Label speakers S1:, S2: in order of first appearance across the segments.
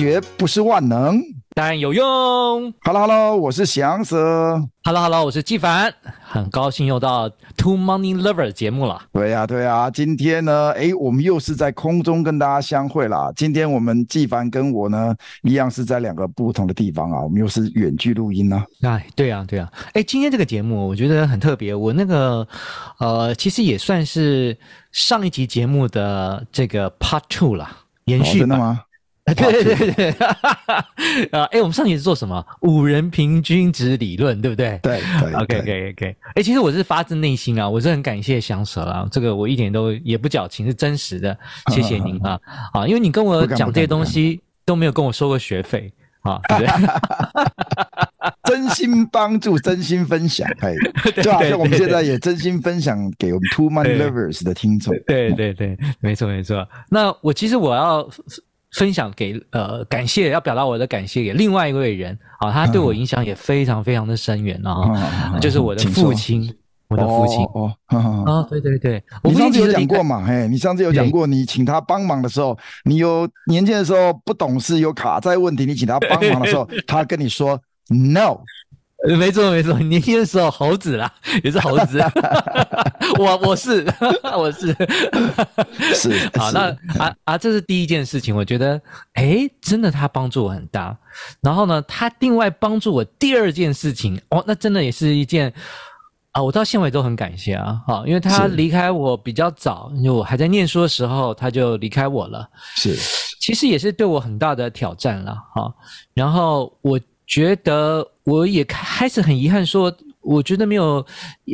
S1: 绝不是万能，
S2: 但有用。
S1: Hello Hello，我是翔 Sir。
S2: Hello Hello，我是纪凡。很高兴又到 Two Money Lover 节目了。
S1: 对呀、啊、对呀、啊，今天呢，诶，我们又是在空中跟大家相会啦。今天我们纪凡跟我呢，一样是在两个不同的地方啊，我们又是远距录音呢。
S2: 哎，对呀对呀。诶，今天这个节目我觉得很特别。我那个呃，其实也算是上一集节目的这个 Part Two 了，延续、哦。
S1: 真的吗？
S2: 对对对对，啊，哎，我们上节是做什么？五人平均值理论，对不对？
S1: 对对
S2: ，OK OK OK。哎，其实我是发自内心啊，我是很感谢翔 Sir 啊，这个我一点都也不矫情，是真实的，谢谢您啊啊，因为你跟我讲这些东西都没有跟我收过学费啊，对不对？
S1: 真心帮助，真心分享，哎，就好像我们现在也真心分享给我们 Two Money Lovers 的听众，
S2: 对对对，没错没错。那我其实我要。分享给呃感谢，要表达我的感谢给另外一位人。啊，他对我影响也非常非常的深远啊，就是我的父亲，我的父亲。哦啊，对对对，
S1: 你上次有讲过嘛？嘿，你上次有讲过，你请他帮忙的时候，你有年轻的时候不懂事，有卡债问题，你请他帮忙的时候，他跟你说 no。
S2: 没错没错，年轻的时候猴子啦，也是猴子。我我是 我是
S1: 是
S2: 好，那啊啊，这是第一件事情，我觉得诶真的他帮助我很大。然后呢，他另外帮助我第二件事情，哦，那真的也是一件啊，我到现在都很感谢啊，好，因为他离开我比较早，因为我还在念书的时候他就离开我了，
S1: 是，
S2: 其实也是对我很大的挑战了，哈。然后我。觉得我也开始很遗憾，说我觉得没有，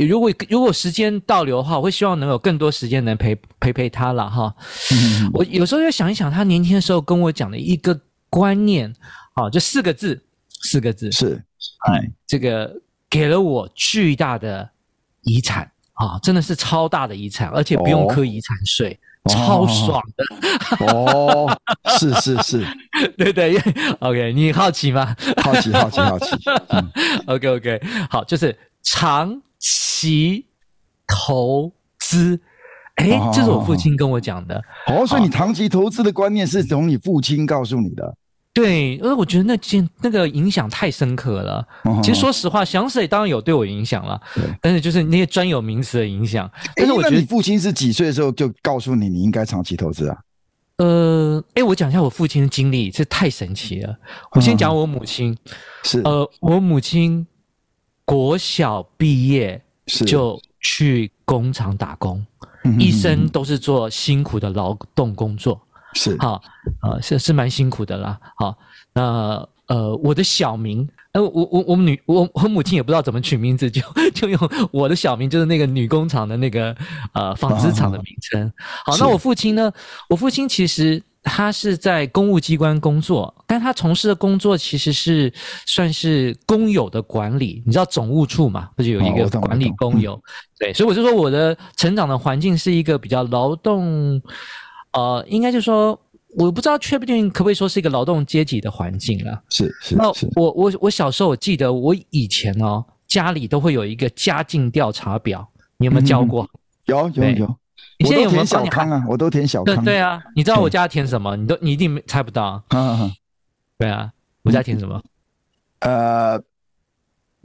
S2: 如果如果时间倒流的话，我会希望能有更多时间能陪陪陪他了哈。嗯、我有时候要想一想，他年轻的时候跟我讲的一个观念，啊，就四个字，四个字。
S1: 是，
S2: 哎，这个给了我巨大的遗产啊，真的是超大的遗产，而且不用课遗产税。哦超爽的
S1: 哦，哦，是是是，
S2: 对对，OK，你好奇吗？
S1: 好奇好奇好奇，好奇嗯、
S2: OK OK，好，就是长期投资，哎，这是我父亲跟我讲的。
S1: 哦，所以你长期投资的观念是从你父亲告诉你的。
S2: 对，因为我觉得那件那个影响太深刻了。哦、其实说实话，翔 Sir 也当然有对我影响了，但是就是那些专有名词的影响。但是我觉得
S1: 你父亲是几岁的时候就告诉你你应该长期投资啊？
S2: 呃，哎，我讲一下我父亲的经历，这太神奇了。我先讲我母亲，
S1: 是
S2: 呃，我母亲国小毕业就去工厂打工，一生都是做辛苦的劳动工作。
S1: 是
S2: 好，呃，是是蛮辛苦的啦。好，那呃，我的小名，呃，我我我们女，我我母亲也不知道怎么取名字，就就用我的小名，就是那个女工厂的那个呃纺织厂的名称。好，那我父亲呢？我父亲其实他是在公务机关工作，但他从事的工作其实是算是公有的管理。你知道总务处嘛？不就有一个管理公有？对，所以我就说我的成长的环境是一个比较劳动。呃，应该就是说，我不知道确不确定可不可以说是一个劳动阶级的环境了。
S1: 是是。
S2: 那我我我小时候我记得我以前哦，家里都会有一个家境调查表，你有没有交过？
S1: 嗯、有有有。
S2: 你现在有没有
S1: 小康啊？我都填小康。
S2: 对对啊，你知道我家填什么？你都你一定猜不到。嗯嗯。对啊，我家填什么？
S1: 呃，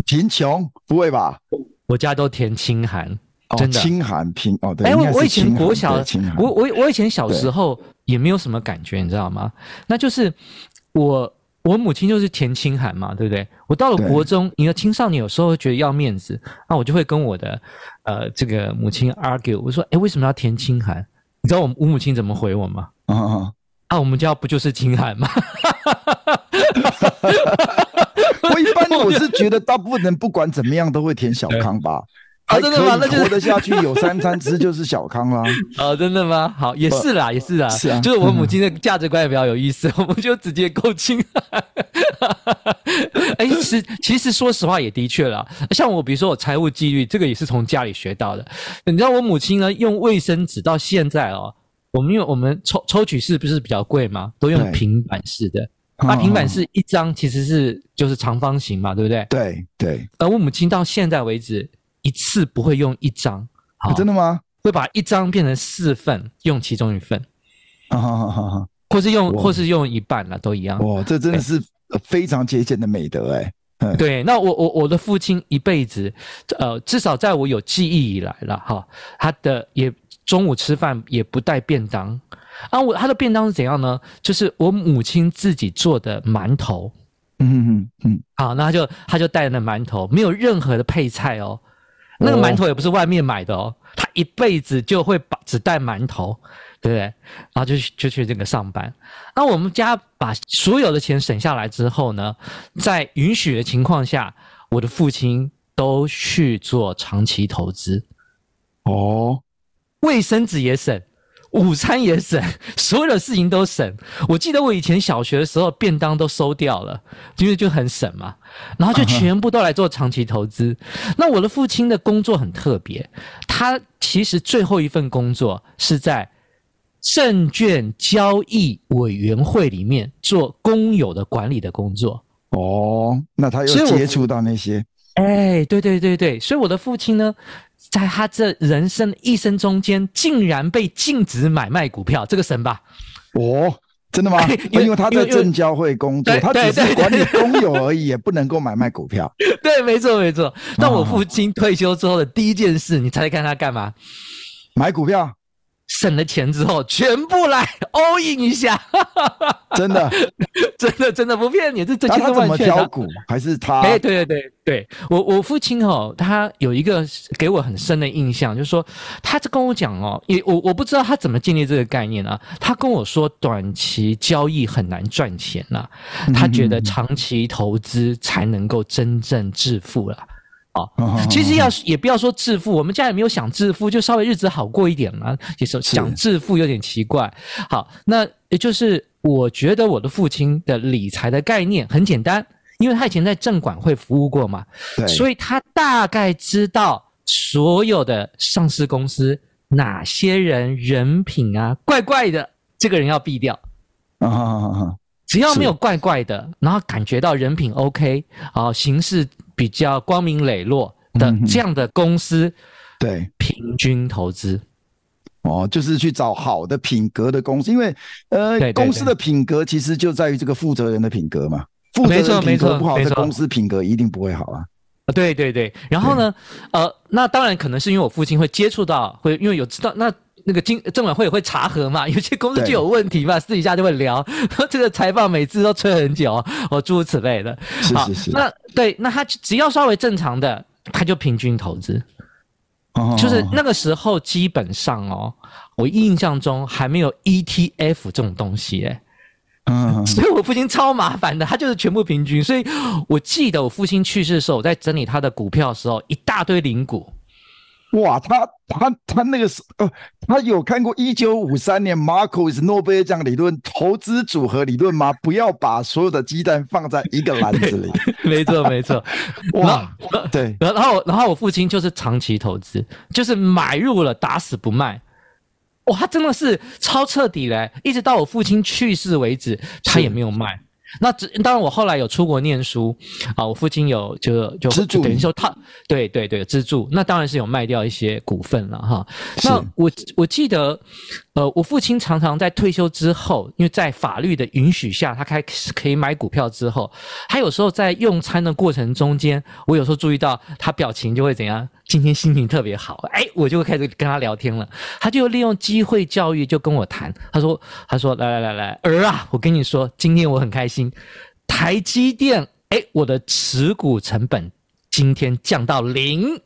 S1: 贫穷？不会吧？
S2: 我家都填清寒。真的，清
S1: 寒拼哦，对。
S2: 哎，我我以前国小，我我我以前小时候也没有什么感觉，你知道吗？那就是我我母亲就是填清寒嘛，对不对？我到了国中，你的青少年有时候会觉得要面子，那我就会跟我的呃这个母亲 argue，我说，哎，为什么要填清寒？你知道我我母亲怎么回我吗？啊啊，啊，我们家不就是清寒吗？
S1: 我一般我是觉得大部分人不管怎么样都会填小康吧。还可以活得下去，有三餐吃就是小康啦。
S2: 啊，真的吗？好，也是啦，也是啦。是啊，就是我母亲的价值观也比较有意思，我们就直接够亲。哎，其实其实说实话也的确啦。像我，比如说我财务纪律，这个也是从家里学到的。你知道我母亲呢，用卫生纸到现在哦，我们因为我们抽抽取式不是比较贵吗？都用平板式的。那平板式一张其实是就是长方形嘛，对不对？
S1: 对对。
S2: 而我母亲到现在为止。一次不会用一张，
S1: 真的吗？
S2: 会把一张变成四份，用其中一份。
S1: 啊哈哈哈！
S2: 或是用或是用一半了，都一样。
S1: 哇，这真的是非常节俭的美德哎。
S2: 对，那我我我的父亲一辈子，呃，至少在我有记忆以来了哈，他的也中午吃饭也不带便当啊。我他的便当是怎样呢？就是我母亲自己做的馒头。
S1: 嗯嗯嗯。
S2: 好，那他就他就带着那馒头，没有任何的配菜哦。那个馒头也不是外面买的哦，他一辈子就会把只带馒头。对不对？然后就去就去这个上班。那我们家把所有的钱省下来之后呢，在允许的情况下，我的父亲都去做长期投资。
S1: 哦，
S2: 卫生纸也省，午餐也省，所有的事情都省。我记得我以前小学的时候，便当都收掉了，因为就很省嘛。然后就全部都来做长期投资。那我的父亲的工作很特别，他其实最后一份工作是在。证券交易委员会里面做公有的管理的工作
S1: 哦，那他又接触到那些，
S2: 哎，对对对对，所以我的父亲呢，在他这人生一生中间，竟然被禁止买卖股票，这个神吧？
S1: 哦，真的吗？因为他在证交会工作，他只是管理公有而已，也不能够买卖股票。
S2: 对，没错没错。但我父亲退休之后的第一件事，你猜猜看他干嘛？
S1: 买股票。
S2: 省了钱之后，全部来 all in 一下，
S1: 真的，
S2: 真的，真的不骗你，这这千真万确。他怎么
S1: 挑股？还是他？
S2: 哎，对对对对，我我父亲哦，他有一个给我很深的印象，就是说，他就跟我讲哦，也我我不知道他怎么建立这个概念啊。他跟我说，短期交易很难赚钱呐、啊，他觉得长期投资才能够真正致富了。哦，其实要也不要说致富，我们家也没有想致富，就稍微日子好过一点嘛。其实想致富有点奇怪。好，那也就是我觉得我的父亲的理财的概念很简单，因为他以前在证管会服务过嘛，对，所以他大概知道所有的上市公司哪些人人品啊怪怪的，这个人要避掉。啊啊啊！只要没有怪怪的，然后感觉到人品 OK，啊，行事。比较光明磊落的这样的公司，嗯、对。平均投资，
S1: 哦，就是去找好的品格的公司，因为呃，对对对，公司的品格其实就在于这个负责人的品格嘛，负责人品格不好，这公司品格一定不会好啊。
S2: 对对对，然后呢，呃，那当然可能是因为我父亲会接触到，会因为有知道那。那个经证管会也会查核嘛，有些公司就有问题嘛，私底下就会聊。这个财报每次都催很久，哦，诸如此类的。
S1: 是是是。
S2: 那对，那他只要稍微正常的，他就平均投资。哦。就是那个时候，基本上哦，我印象中还没有 ETF 这种东西诶。嗯。所以我父亲超麻烦的，他就是全部平均。所以我记得我父亲去世的时候，我在整理他的股票的时候，一大堆零股。
S1: 哇，他他他那个是呃，他有看过一九五三年 Markowitz 诺贝尔奖理论投资组合理论吗？不要把所有的鸡蛋放在一个篮子里。
S2: 没错没错，
S1: 哇，对，
S2: 然后然后我父亲就是长期投资，就是买入了打死不卖。哇，他真的是超彻底嘞，一直到我父亲去世为止，他也没有卖。那当然，我后来有出国念书啊，我父亲有就就就等于说他对对对资助，那当然是有卖掉一些股份了哈。那我我记得，呃，我父亲常常在退休之后，因为在法律的允许下，他开始可以买股票之后，他有时候在用餐的过程中间，我有时候注意到他表情就会怎样。今天心情特别好，哎，我就开始跟他聊天了。他就利用机会教育，就跟我谈。他说：“他说，来来来来，儿啊，我跟你说，今天我很开心。台积电，哎，我的持股成本今天降到零。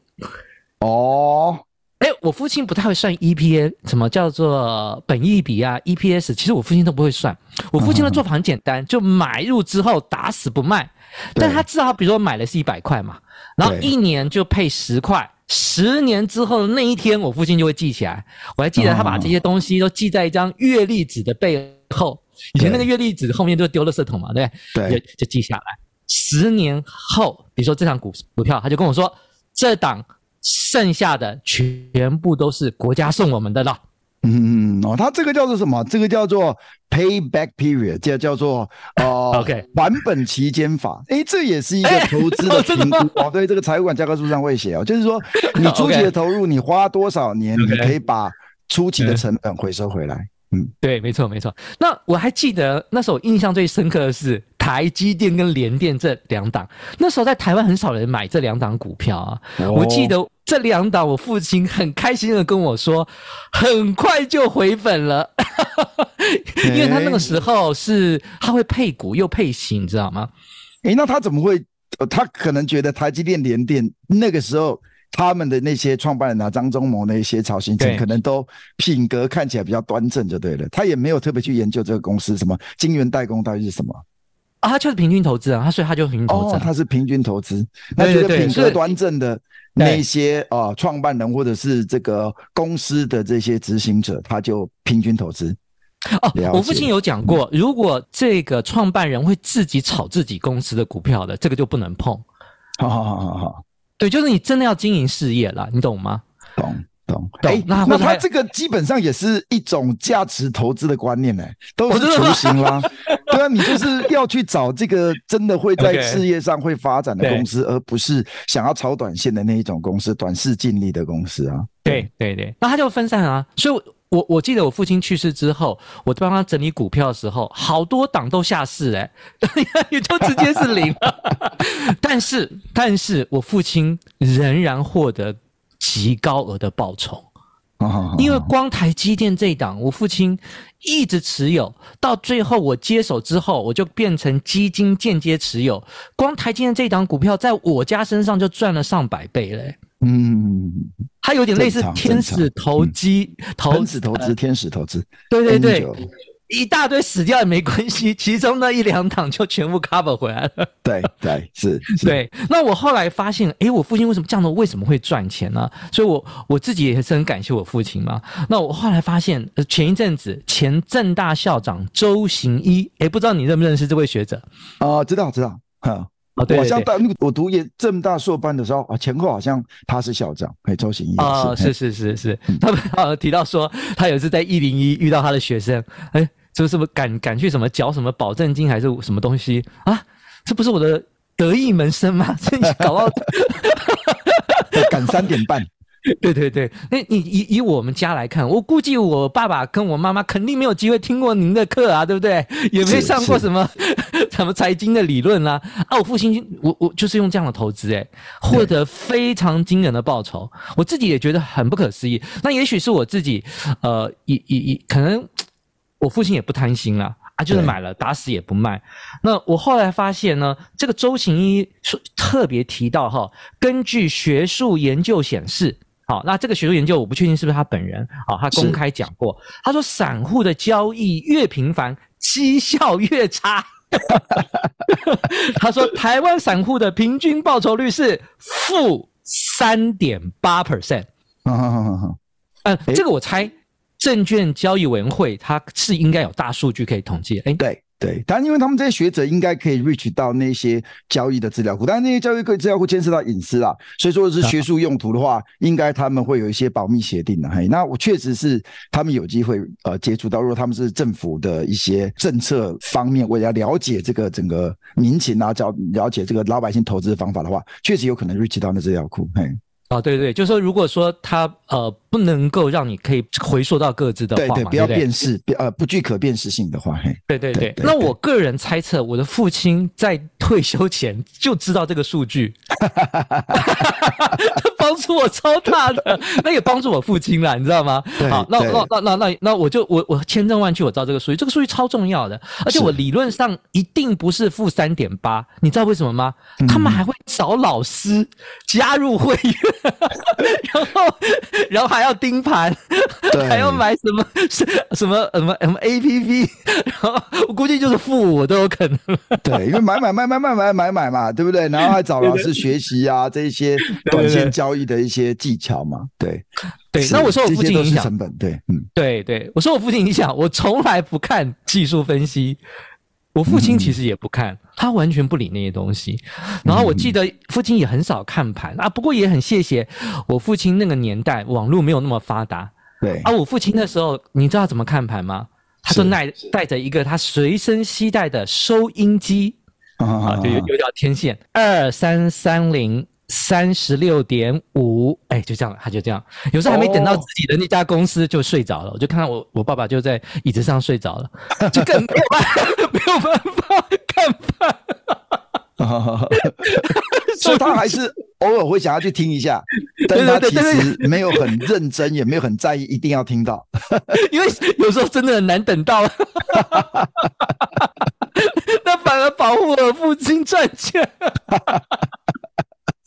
S1: 哦，
S2: 哎，我父亲不太会算 EPA，什么叫做本益比啊？EPS，其实我父亲都不会算。我父亲的做法很简单，就买入之后打死不卖。但他至少，比如说买的是一百块嘛，然后一年就配十块。”十年之后的那一天，我父亲就会记起来。我还记得他把这些东西都记在一张月历纸的背后。以前那个月历纸后面都丢了色桶嘛，对不对？对，就就记下来。十年后，比如说这场股股票，他就跟我说，这档剩下的全部都是国家送我们的了。
S1: 嗯嗯哦，它这个叫做什么？这个叫做 payback period，这叫做呃，OK，还本期间法。哎，这也是一个投资的评估、欸、哦。对，这个财务管教科书上会写哦，就是说你初期的投入，你花多少年，你可以把初期的成本回收回来。嗯，
S2: 对，没错没错。那我还记得那时候印象最深刻的是台积电跟联电这两档，那时候在台湾很少人买这两档股票啊。哦、我记得这两档，我父亲很开心的跟我说，很快就回本了，因为他那个时候是他会配股又配息，你知道吗？
S1: 诶，那他怎么会？他可能觉得台积电、联电那个时候。他们的那些创办人啊，张忠谋那些曹兴诚，可能都品格看起来比较端正，就对了。他也没有特别去研究这个公司什么晶圆代工到底是什么
S2: 啊，他就是平均投资啊，他所以他就平均投资，
S1: 哦，他是平均投资。那觉得品格端正的那些啊创办人或者是这个公司的这些执行者，他就平均投资。
S2: 哦，我父亲有讲过，如果这个创办人会自己炒自己公司的股票的，这个就不能碰。
S1: 好好好好好。
S2: 对，就是你真的要经营事业了，你懂吗？
S1: 懂懂。哎，那那他这个基本上也是一种价值投资的观念呢，都是雏形啦。对啊，你就是要去找这个真的会在事业上会发展的公司，而不是想要炒短线的那一种公司，短视近利的公司啊。
S2: 对对对，那他就分散啊。所以，我我记得我父亲去世之后，我帮他整理股票的时候，好多档都下市，哎，也就直接是零了。但是，但是我父亲仍然获得极高额的报酬，因为光台积电这一档，我父亲一直持有，到最后我接手之后，我就变成基金间接持有，光台积电这一档股票，在我家身上就赚了上百倍嘞。
S1: 嗯，
S2: 它有点类似天使投机，投
S1: 天使投资，天使投资，
S2: 对对对，一大堆死掉也没关系，其中那一两档就全部 cover 回来了。
S1: 对对是，
S2: 对。那我后来发现，诶，我父亲为什么这样的？为什么会赚钱呢？所以我我自己也是很感谢我父亲嘛。那我后来发现，前一阵子前正大校长周行一，诶，不知道你认不认识这位学者？
S1: 啊，知道知道，哈。啊，对，好像大那个我读研正大硕班的时候啊，前后好像他是校长，哎，周行义
S2: 啊，是是是是，他们啊提到说，他有一次在一零一遇到他的学生，哎，这是不是赶赶去什么缴什么保证金还是什么东西啊？这不是我的得意门生吗？这搞到
S1: 赶三点半。
S2: 对 对对，那你以以我们家来看，我估计我爸爸跟我妈妈肯定没有机会听过您的课啊，对不对？也没上过什么 什么财经的理论啦。啊，我父亲，我我就是用这样的投资，诶，获得非常惊人的报酬，我自己也觉得很不可思议。那也许是我自己，呃，以以以，可能我父亲也不贪心啦，啊，就是买了打死也不卖。那我后来发现呢，这个周行一说特别提到哈，根据学术研究显示。好，那这个学术研究我不确定是不是他本人，好，他公开讲过，他说散户的交易越频繁，绩效越差。他说台湾散户的平均报酬率是负三点八 percent。嗯，这个我猜证券交易委员会他是应该有大数据可以统计。哎，对。
S1: 对，但因为他们这些学者应该可以 reach 到那些交易的资料库，但是那些交易资料库牵涉到隐私啦，所以说是学术用途的话，应该他们会有一些保密协定的。嘿，那我确实是他们有机会呃接触到，如果他们是政府的一些政策方面，为了了解这个整个民情啊，了了解这个老百姓投资的方法的话，确实有可能 reach 到那资料库。嘿。
S2: 哦，对对，就是说，如果说他呃不能够让你可以回溯到各自的话，
S1: 对对，不要辨识，呃不具可辨识性的话，嘿，
S2: 对对对。那我个人猜测，我的父亲在退休前就知道这个数据，他 帮助我超大的，那也帮助我父亲了，你知道吗？好，那那那那那那我就我我千真万确，我知道这个数据，这个数据超重要的，而且我理论上一定不是负三点八，你知道为什么吗？他们还会找老师加入会员。然后，然后还要盯盘，还要买什么什 什么什么什么 APP，然后我估计就是负五都有可能。
S1: 对，因为买买买买买买买买嘛，对不对？然后还找老师学习啊，这一些 短线交易的一些技巧嘛。对
S2: 对，那我说我父亲影响
S1: 成本，对，嗯，
S2: 对对，我说我父亲影响，我从来不看技术分析。我父亲其实也不看，他完全不理那些东西。然后我记得父亲也很少看盘啊，不过也很谢谢我父亲那个年代网络没有那么发达。
S1: 对
S2: 啊，我父亲那时候你知道怎么看盘吗？他就带带着一个他随身携带的收音机啊，就有有条天线二三三零三十六点五，哎，就这样，他就这样。有时候还没等到自己的那家公司就睡着了，我就看到我我爸爸就在椅子上睡着了，就更没有办法没有办法看 饭。
S1: 所以他还是偶尔会想要去听一下，但是他其实 没有很认真，也没有很在意，一定要听到，
S2: 因为有时候真的很难等到。那反而保护了父亲赚钱。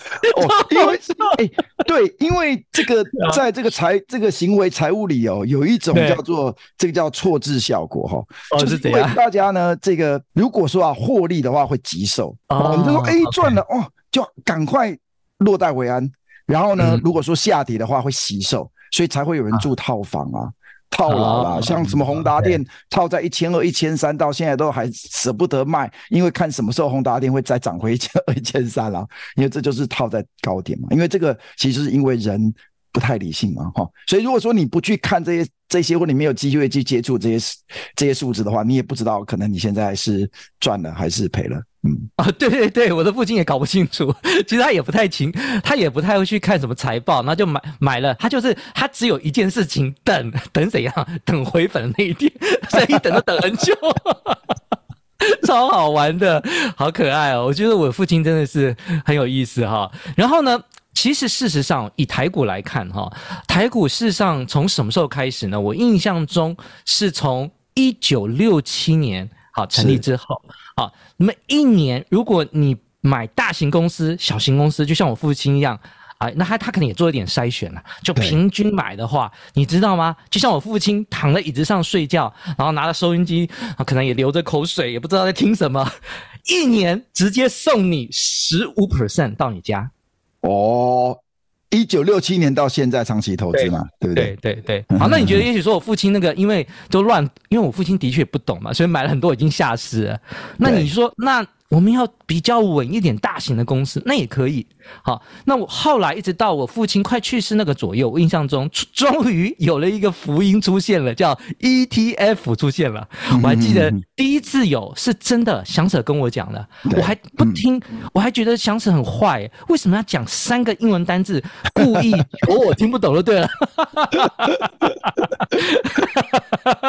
S1: 哦，因为哎、欸，对，因为这个在这个财这个行为财务里哦，有一种叫做这个叫错置效果哈，
S2: 哦，
S1: 就是因为大家呢，这个如果说啊获利的话会急售哦，你就说哎赚了哦，就赶快落袋为安，然后呢，如果说下跌的话会惜售，所以才会有人住套房啊。套牢了，像什么宏达电套在一千二、一千三，到现在都还舍不得卖，因为看什么时候宏达电会再涨回一千二、一千三了。因为这就是套在高点嘛。因为这个其实是因为人不太理性嘛，哈。所以如果说你不去看这些这些，或你没有机会去接触这些这些数字的话，你也不知道可能你现在是赚了还是赔了。嗯
S2: 啊，对对对，我的父亲也搞不清楚，其实他也不太清，他也不太会去看什么财报，那就买买了，他就是他只有一件事情，等等怎样，等回本的那一天，所以等都等很久，超好玩的，好可爱哦！我觉得我父亲真的是很有意思哈。然后呢，其实事实上以台股来看哈，台股事实上从什么时候开始呢？我印象中是从一九六七年。好，成立之后，好，那么一年，如果你买大型公司、小型公司，就像我父亲一样，啊，那他他可能也做一点筛选了。就平均买的话，你知道吗？就像我父亲躺在椅子上睡觉，然后拿着收音机，啊，可能也流着口水，也不知道在听什么，一年直接送你十五 percent 到你家，
S1: 哦。一九六七年到现在长期投资嘛，对，不对？
S2: 对对对。好，那你觉得，也许说我父亲那个，因为都乱，因为我父亲的确不懂嘛，所以买了很多已经下市了。那你说那？我们要比较稳一点，大型的公司那也可以。好，那我后来一直到我父亲快去世那个左右，我印象中终于有了一个福音出现了，叫 ETF 出现了。我还记得第一次有是真的，祥舍跟我讲的，我还不听，我还觉得祥舍很坏，为什么要讲三个英文单字，故意 哦，我听不懂就对了。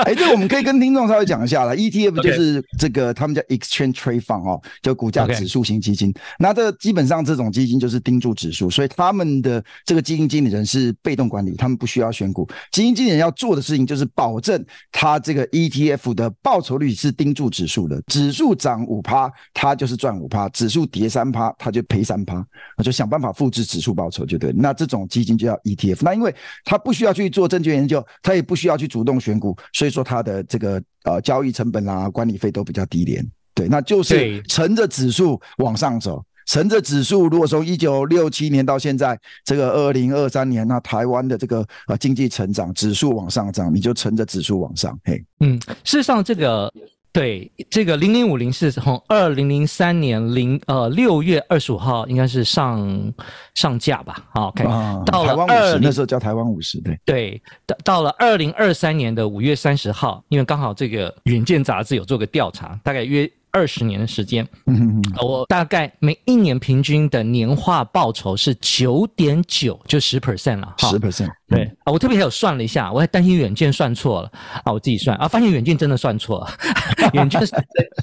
S1: 哎，这个我们可以跟听众稍微讲一下了，ETF 就是这个他们叫 Exchange Trade Fund 哦。就股价指数型基金.那这基本上这种基金就是盯住指数，所以他们的这个基金经理人是被动管理，他们不需要选股。基金经理人要做的事情就是保证他这个 ETF 的报酬率是盯住指数的，指数涨五趴，他就是赚五趴；指数跌三趴，他就赔三趴。那就想办法复制指数报酬就对。那这种基金就叫 ETF。那因为他不需要去做证券研究，他也不需要去主动选股，所以说他的这个呃交易成本啊、管理费都比较低廉。对，那就是乘着指数往上走，乘着指数。如果从一九六七年到现在这个二零二三年，那台湾的这个呃经济成长指数往上涨，你就乘着指数往上。嘿，
S2: 嗯，事实上这个对这个零零五零是从二零零三年零呃六月二十五号应该是上上架吧？好，OK，
S1: 啊，到了台湾五十那时候叫台湾五十，对
S2: 对，到到了二零二三年的五月三十号，因为刚好这个《远见》杂志有做个调查，大概约。二十年的时间，嗯，我大概每一年平均的年化报酬是九点九，就十 percent 了，
S1: 十 percent。
S2: 对啊，我特别还有算了一下，我还担心远见算错了啊，我自己算啊，发现远见真的算错了，远见是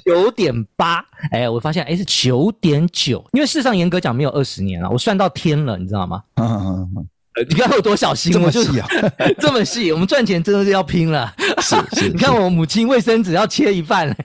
S2: 九点八，哎，我发现哎是九点九，因为事实上严格讲没有二十年了，我算到天了，你知道吗？嗯嗯嗯。你看我有多小心，
S1: 这么细啊，
S2: 这么细，我们赚钱真的是要拼了。
S1: 是是，
S2: 你看我母亲卫生纸要切一半，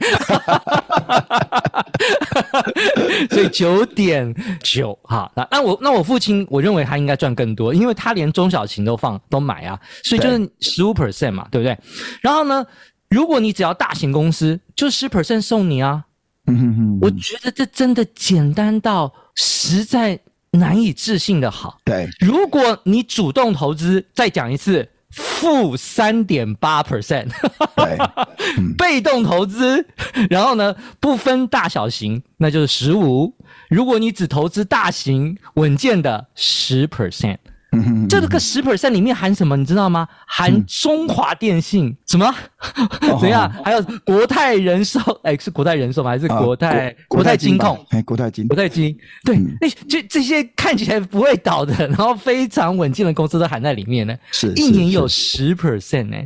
S2: 所以九点九哈。那那我那我父亲，我认为他应该赚更多，因为他连中小型都放都买啊，所以就是十五 percent 嘛，对不对？然后呢，如果你只要大型公司，就十 percent 送你啊。嗯哼哼，我觉得这真的简单到实在。难以置信的好，
S1: 对。
S2: 如果你主动投资，再讲一次，负三点八 percent，
S1: 对。
S2: 被动投资，然后呢，不分大小型，那就是十五。如果你只投资大型稳健的十 percent，嗯，这个十 percent 里面含什么？你知道吗？含中华电信、嗯、什么？怎样？还有国泰人寿？哎，是国泰人寿吗？还是国泰、啊、国、泰金控？
S1: 哎，国泰金，
S2: 国泰金。对，那、嗯、这这些看起来不会倒的，然后非常稳健的公司都含在里面呢。
S1: 是，
S2: 一年有十 percent 呢。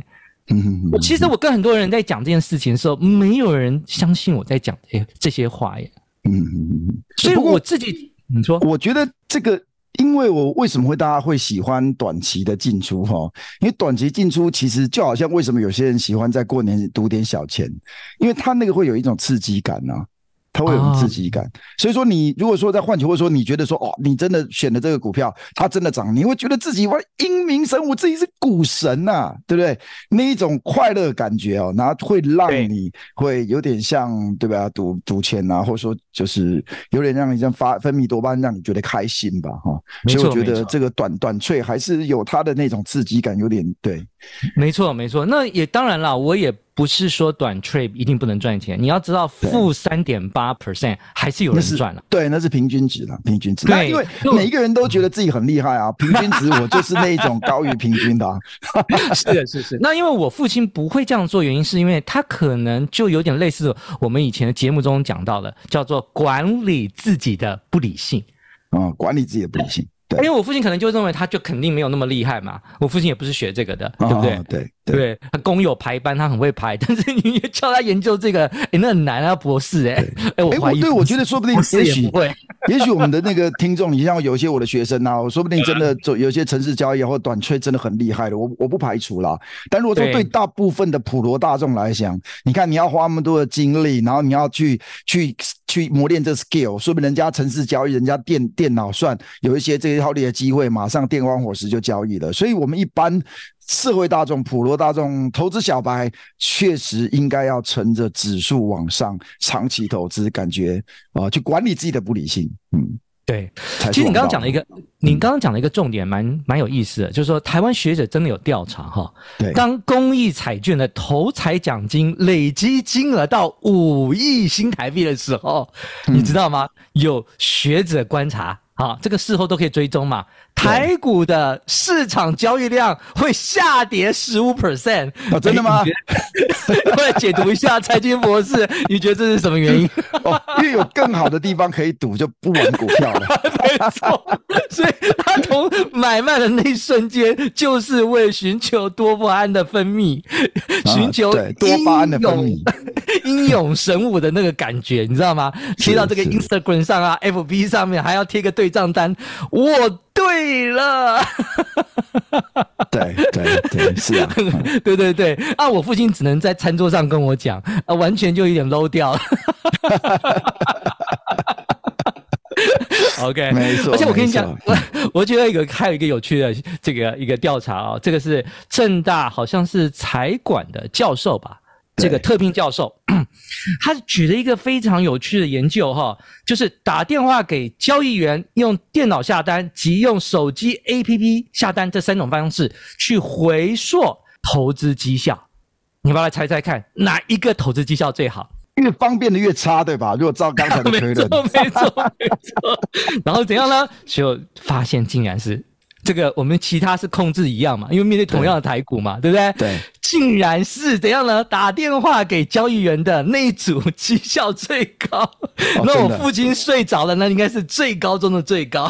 S2: 嗯，我其实我跟很多人在讲这件事情的时候，没有人相信我在讲这这些话耶。嗯嗯，所以我自己，你说，
S1: 我觉得这个。因为我为什么会大家会喜欢短期的进出哈？因为短期进出其实就好像为什么有些人喜欢在过年赌点小钱，因为他那个会有一种刺激感啊。它会有刺激感，哦、所以说你如果说在换球，或者说你觉得说哦，你真的选的这个股票，它真的涨，你会觉得自己哇英明神武，自己是股神呐、啊，对不对？那一种快乐感觉哦，然后会让你会有点像对吧？赌赌钱啊，或者说就是有点让你这样发分泌多巴胺，让你觉得开心吧，哈。所以我觉得这个短短脆还是有它的那种刺激感，有点对。
S2: 没错，没错。那也当然啦，我也。不是说短 trade 一定不能赚钱，你要知道负三点八 percent 还是有人赚了。
S1: 对，那是平均值了，平均值。对，因为每一个人都觉得自己很厉害啊，平均值我就是那一种高于平均的、啊。
S2: 是的，是是。那因为我父亲不会这样做，原因是因为他可能就有点类似我们以前的节目中讲到的，叫做管理自己的不理性。
S1: 啊、嗯，管理自己的不理性。对，
S2: 因为我父亲可能就认为他就肯定没有那么厉害嘛，我父亲也不是学这个的，对不对？
S1: 哦、对
S2: 对，对，他工友排班，他很会排，但是你叫他研究这个，哎，那很难啊，博士，哎，哎，我怀疑，
S1: 对，我觉得说不定，也许
S2: 会，
S1: 也许我们的那个听众，你像有一些我的学生啊，我说不定真的做有些城市交易或短缺真的很厉害的，我我不排除啦。但如果说对大部分的普罗大众来讲，你看你要花那么多的精力，然后你要去去。去磨练这 skill，说明人家城市交易，人家电电脑算有一些这些套利的机会，马上电光火石就交易了。所以，我们一般社会大众、普罗大众、投资小白，确实应该要乘着指数往上，长期投资，感觉啊、呃，去管理自己的不理性，嗯。
S2: 对，其实你刚刚讲了一个，你刚刚讲了一个重点，蛮蛮有意思的，就是说台湾学者真的有调查哈，
S1: 对，
S2: 当公益彩券的头彩奖金累积金额到五亿新台币的时候，你知道吗？有学者观察。好，这个事后都可以追踪嘛。台股的市场交易量会下跌十五 percent，
S1: 真的吗？
S2: 我来 解读一下，财经博士，你觉得这是什么原因？
S1: 哦，因为有更好的地方可以赌，就不玩股票了。
S2: 没错，所以他从买卖的那一瞬间，就是为寻求多巴胺的分泌，寻求
S1: 多巴胺的分泌。
S2: 英勇神武的那个感觉，你知道吗？贴到这个 Instagram 上啊，FB 上面还要贴个对账单。我对了，
S1: 对对对，是啊，
S2: 对对对啊！我父亲只能在餐桌上跟我讲，啊，完全就有点 low 掉了。OK，
S1: 没错。
S2: 而且我跟你讲，我我觉得有还有一个有趣的这个一个调查啊、哦，这个是正大好像是财管的教授吧。这个特聘教授，他举了一个非常有趣的研究，哈，就是打电话给交易员，用电脑下单及用手机 APP 下单这三种方式去回溯投资绩效。你们来猜猜看，哪一个投资绩效最好？
S1: 越方便的越差，对吧？如果照刚才的 推论，
S2: 没错，没错，没错。然后怎样呢？就发现竟然是这个，我们其他是控制一样嘛，因为面对同样的台股嘛，对，对不对？对。竟然是怎样呢？打电话给交易员的那一组绩效最高。哦、那我父亲睡着了，那应该是最高中的最高。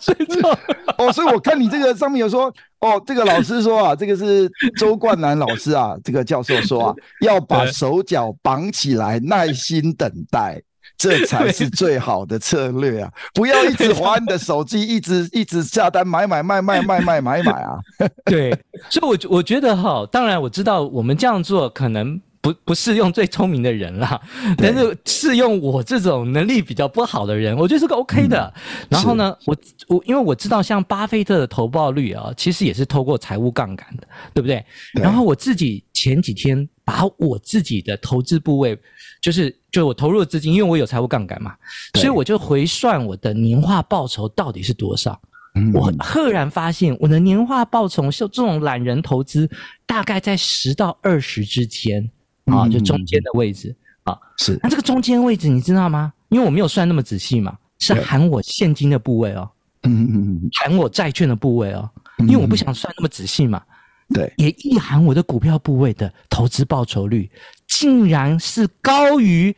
S2: 睡 着
S1: 哦，所以我看你这个上面有说，哦，这个老师说啊，这个是周冠南老师啊，这个教授说啊，要把手脚绑起来，耐心等待。这才是最好的策略啊！不要一直划你的手机，一直一直下单买买卖卖卖卖买买啊！
S2: 对，所以我我觉得哈，当然我知道我们这样做可能不不适用最聪明的人啦，但是适用我这种能力比较不好的人，我觉得是个 OK 的。嗯、然后呢，我我因为我知道像巴菲特的投报率啊，其实也是透过财务杠杆的，对不对？对。然后我自己前几天把我自己的投资部位。就是，就我投入的资金，因为我有财务杠杆嘛，所以我就回算我的年化报酬到底是多少。嗯、我赫然发现，我的年化报酬，像这种懒人投资，大概在十到二十之间啊，就中间的位置啊。是，那这个中间位置你知道吗？因为我没有算那么仔细嘛，是含我现金的部位哦。
S1: 嗯嗯嗯，
S2: 含我债券的部位哦，因为我不想算那么仔细嘛。
S1: 对，
S2: 也意含我的股票部位的投资报酬率，竟然是高于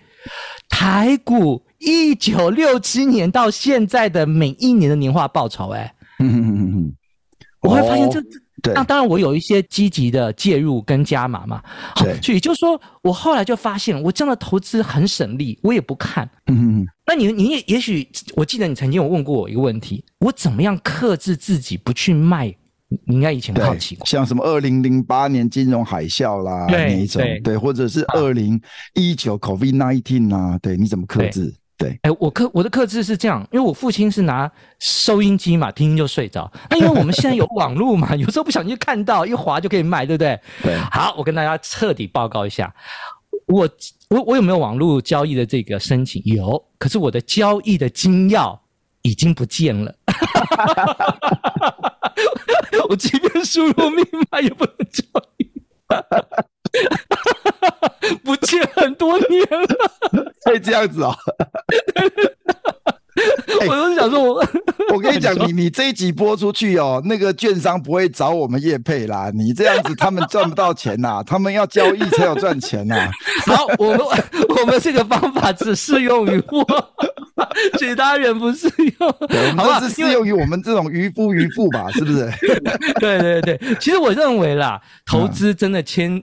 S2: 台股一九六七年到现在的每一年的年化报酬。哎，嗯嗯嗯嗯，我会发现这，对，那当然我有一些积极的介入跟加码嘛。对，所以也就是说，我后来就发现，我这样的投资很省力，我也不看。嗯嗯嗯，那你你也也许，我记得你曾经有问过我一个问题，我怎么样克制自己不去卖？你应该以前好奇过，
S1: 像什么二零零八年金融海啸啦，那一种，对，或者是二零一九 COVID nineteen 啊，对，你怎么克制？对，
S2: 哎，我克我的克制是这样，因为我父亲是拿收音机嘛，听听就睡着。那因为我们现在有网络嘛，有时候不小心看到一滑就可以卖，对不对？
S1: 对。
S2: 好，我跟大家彻底报告一下，我我我有没有网络交易的这个申请？有，可是我的交易的金钥已经不见了。我即便输入密码也不能交易，不见很多年了，
S1: 可以这样子啊、哦？
S2: 我都是想说我，我
S1: 我跟你讲，你你这一集播出去哦，那个券商不会找我们业配啦。你这样子，他们赚不到钱呐，他们要交易才有赚钱呐。
S2: 好，我们我们这个方法只适用于我，其他人不适用。
S1: 对，好吧，是适用于我们这种渔夫渔妇吧？是不是？
S2: 对对对，其实我认为啦，投资真的千。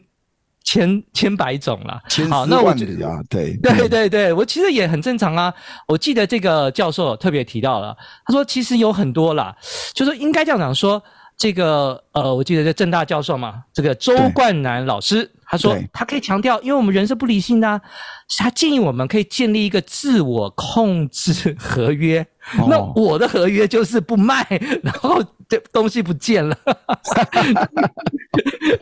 S2: 千千百种了，
S1: 千丝万缕啊！对
S2: 对对对，我其实也很正常啊。我记得这个教授特别提到了，他说其实有很多啦，就是应该这样讲说，这个呃，我记得这政大教授嘛，这个周冠南老师，他说他可以强调，因为我们人是不理性的啊，他建议我们可以建立一个自我控制合约。那我的合约就是不卖，然后这东西不见了。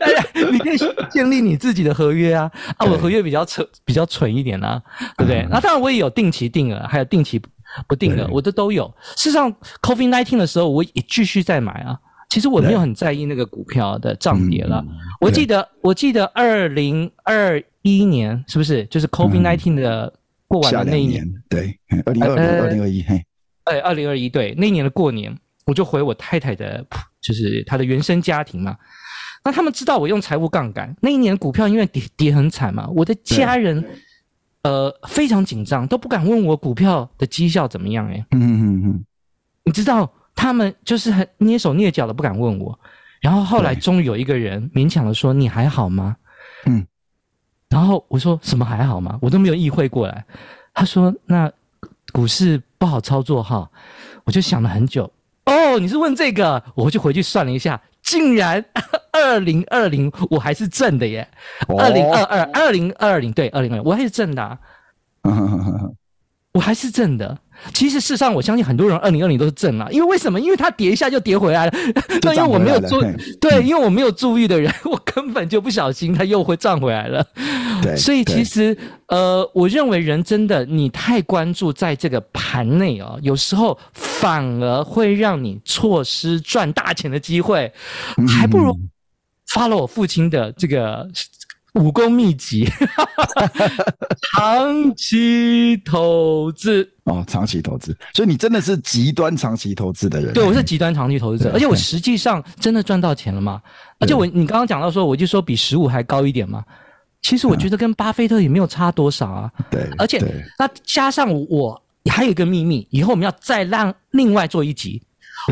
S2: 哎呀，你可以建立你自己的合约啊！啊，我合约比较蠢，比较蠢一点啊，对不对？那当然我也有定期定额，还有定期不定的，我的都有。事实上，COVID-19 的时候我也继续在买啊。其实我没有很在意那个股票的涨跌了。我记得，我记得二零二一年是不是就是 COVID nineteen 的过完的那一年？
S1: 对，二零二零二零二一嘿。
S2: 哎，二零二一对，那一年的过年，我就回我太太的，就是她的原生家庭嘛。那他们知道我用财务杠杆，那一年股票因为跌跌很惨嘛，我的家人呃非常紧张，都不敢问我股票的绩效怎么样。哎，嗯嗯嗯，你知道他们就是很蹑手蹑脚的不敢问我。然后后来终于有一个人勉强的说：“你还好吗？”嗯，然后我说：“什么还好吗？”我都没有意会过来。他说：“那。”股市不好操作哈，我就想了很久。哦，你是问这个，我就回去算了一下，竟然 二零二零我还是正的耶，二零二二二零二零对二零二零我还是正的啊，我还是正的。其实事实上，我相信很多人二零二零都是正啊，因为为什么？因为它跌一下就跌回来了。那因为我没有注对，因为我没有注意的人，我根本就不小心，它又会涨回来了。对，所以其实呃，我认为人真的你太关注在这个盘内哦，有时候反而会让你错失赚大钱的机会，还不如 follow 我父亲的这个。武功秘籍，长期投资
S1: 哦，长期投资，所以你真的是极端长期投资的人。
S2: 对，我是极端长期投资者，而且我实际上真的赚到钱了吗？而且我，你刚刚讲到说，我就说比十五还高一点嘛。其实我觉得跟巴菲特也没有差多少啊。对，而且那加上我还有一个秘密，以后我们要再让另外做一集。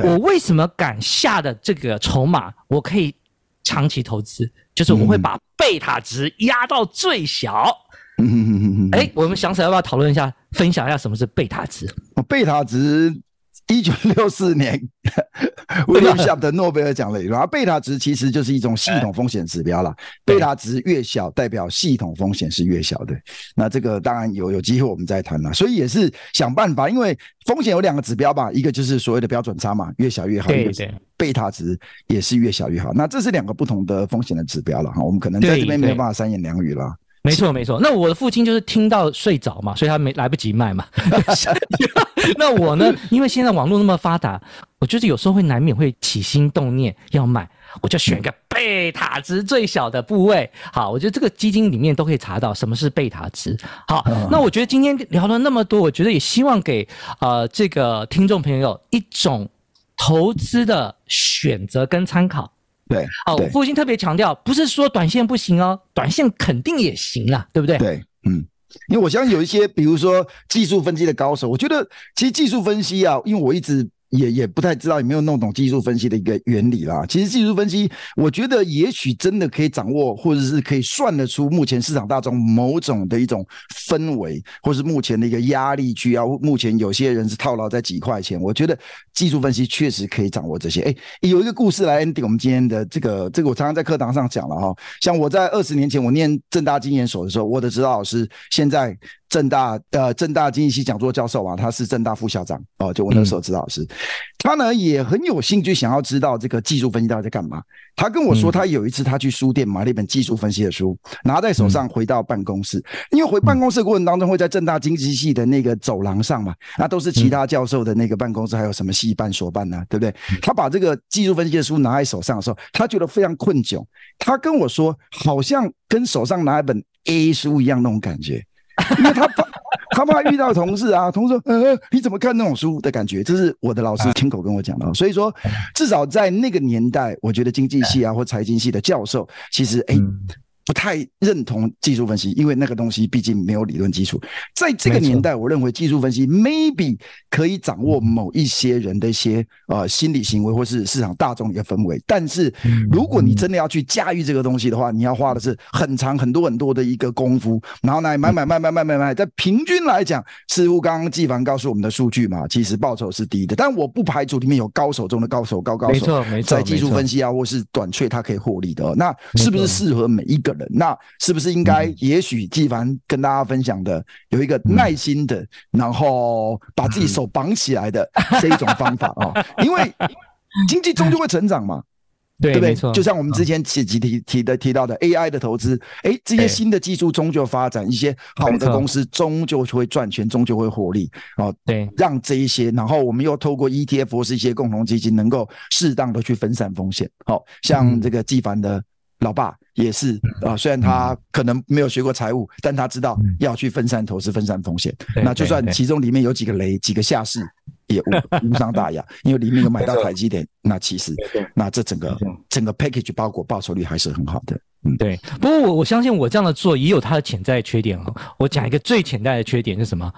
S2: 我为什么敢下的这个筹码，我可以长期投资？就是我会把贝塔值压到最小。嗯嗯嗯嗯。哎，我们想起来要不要讨论一下，分享一下什么是贝塔值？
S1: 哦，贝塔值。一九六四年，威廉夏普的诺贝尔奖了。然后贝塔值其实就是一种系统风险指标了。贝塔值越小，代表系统风险是越小的。那这个当然有有机会我们再谈了。所以也是想办法，因为风险有两个指标吧，一个就是所谓的标准差嘛，越小越好。对对。贝塔值也是越小越好。那这是两个不同的风险的指标了哈。我们可能在这边没有办法三言两语了。
S2: 没错，没错。那我的父亲就是听到睡着嘛，所以他没来不及卖嘛。那我呢？因为现在网络那么发达，我就是有时候会难免会起心动念要卖，我就选个贝塔值最小的部位。好，我觉得这个基金里面都可以查到什么是贝塔值。好，那我觉得今天聊了那么多，我觉得也希望给呃这个听众朋友一种投资的选择跟参考。
S1: 对，
S2: 哦，我父亲特别强调，不是说短线不行哦，短线肯定也行啦，对不对？
S1: 对，嗯，因为我相信有一些，比如说技术分析的高手，我觉得其实技术分析啊，因为我一直。也也不太知道有没有弄懂技术分析的一个原理啦。其实技术分析，我觉得也许真的可以掌握，或者是可以算得出目前市场大众某种的一种氛围，或是目前的一个压力区啊。目前有些人是套牢在几块钱，我觉得技术分析确实可以掌握这些。哎，有一个故事来 ending 我们今天的这个这个，我常常在课堂上讲了哈。像我在二十年前我念正大经研所的时候，我的指导老师现在。政大呃，正大经济系讲座教授啊，他是正大副校长哦，就我那时候指导老师，嗯、他呢也很有兴趣想要知道这个技术分析到底在干嘛。他跟我说，他有一次他去书店买了一本技术分析的书，拿在手上回到办公室，因为回办公室的过程当中会在正大经济系的那个走廊上嘛，那都是其他教授的那个办公室，还有什么系办所办呢，对不对？他把这个技术分析的书拿在手上的时候，他觉得非常困窘。他跟我说，好像跟手上拿一本 A 书一样那种感觉。因为他怕，他怕遇到同事啊，同事说：“呃，你怎么看那种书的感觉？”这是我的老师亲口跟我讲的。所以说，至少在那个年代，我觉得经济系啊或财经系的教授，其实哎。欸不太认同技术分析，因为那个东西毕竟没有理论基础。在这个年代，我认为技术分析 maybe 可以掌握某一些人的一些呃心理行为，或是市场大众的一个氛围。但是，如果你真的要去驾驭这个东西的话，你要花的是很长很多很多的一个功夫。然后呢，买买买买买买买，在平均来讲，似乎刚刚纪凡告诉我们的数据嘛，其实报酬是低的。但我不排除里面有高手中的高手，高高手，没错没错，在技术分析啊或是短缺，它可以获利的。那是不是适合每一个？那是不是应该？也许纪凡跟大家分享的有一个耐心的，然后把自己手绑起来的 这一种方法啊，因为经济终究会成长嘛，对不对？就像我们之前几集提提的提到的 AI 的投资，哎，这些新的技术终究发展，一些好的公司终究会赚钱，终究会获利哦。对，让这一些，然后我们又透过 ETF 或是一些共同基金，能够适当的去分散风险。好像这个纪凡的。老爸也是啊，虽然他可能没有学过财务，但他知道要去分散投资、分散风险。那就算其中里面有几个雷、几个下市，也无 无伤大雅，因为里面有买到台积电。那其实，那这整个整个 package 包裹报酬率还是很好的。嗯，对。不过我我相信我这样的做也有它的潜在的缺点哦。我讲一个最潜在的缺点是什么？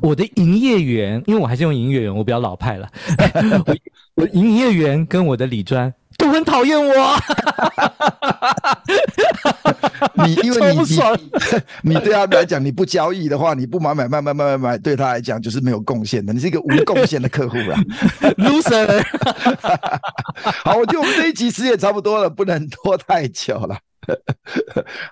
S1: 我的营业员，因为我还是用营业员，我比较老派了。我我营业员跟我的理专。都很讨厌我，你因为你你 你对他来讲，你不交易的话，你不买买买买买买买，对他来讲就是没有贡献的，你是一个无贡献的客户啦，loser。好，我觉得我们这一集时间也差不多了，不能拖太久了。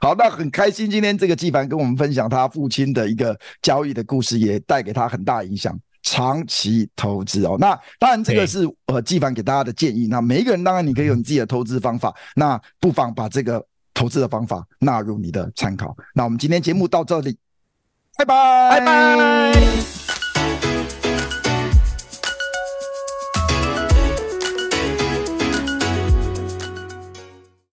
S1: 好，那很开心，今天这个纪凡跟我们分享他父亲的一个交易的故事，也带给他很大影响。长期投资哦，那当然这个是呃纪凡给大家的建议。那每一个人当然你可以有你自己的投资方法，那不妨把这个投资的方法纳入你的参考。那我们今天节目到这里，拜拜，拜拜。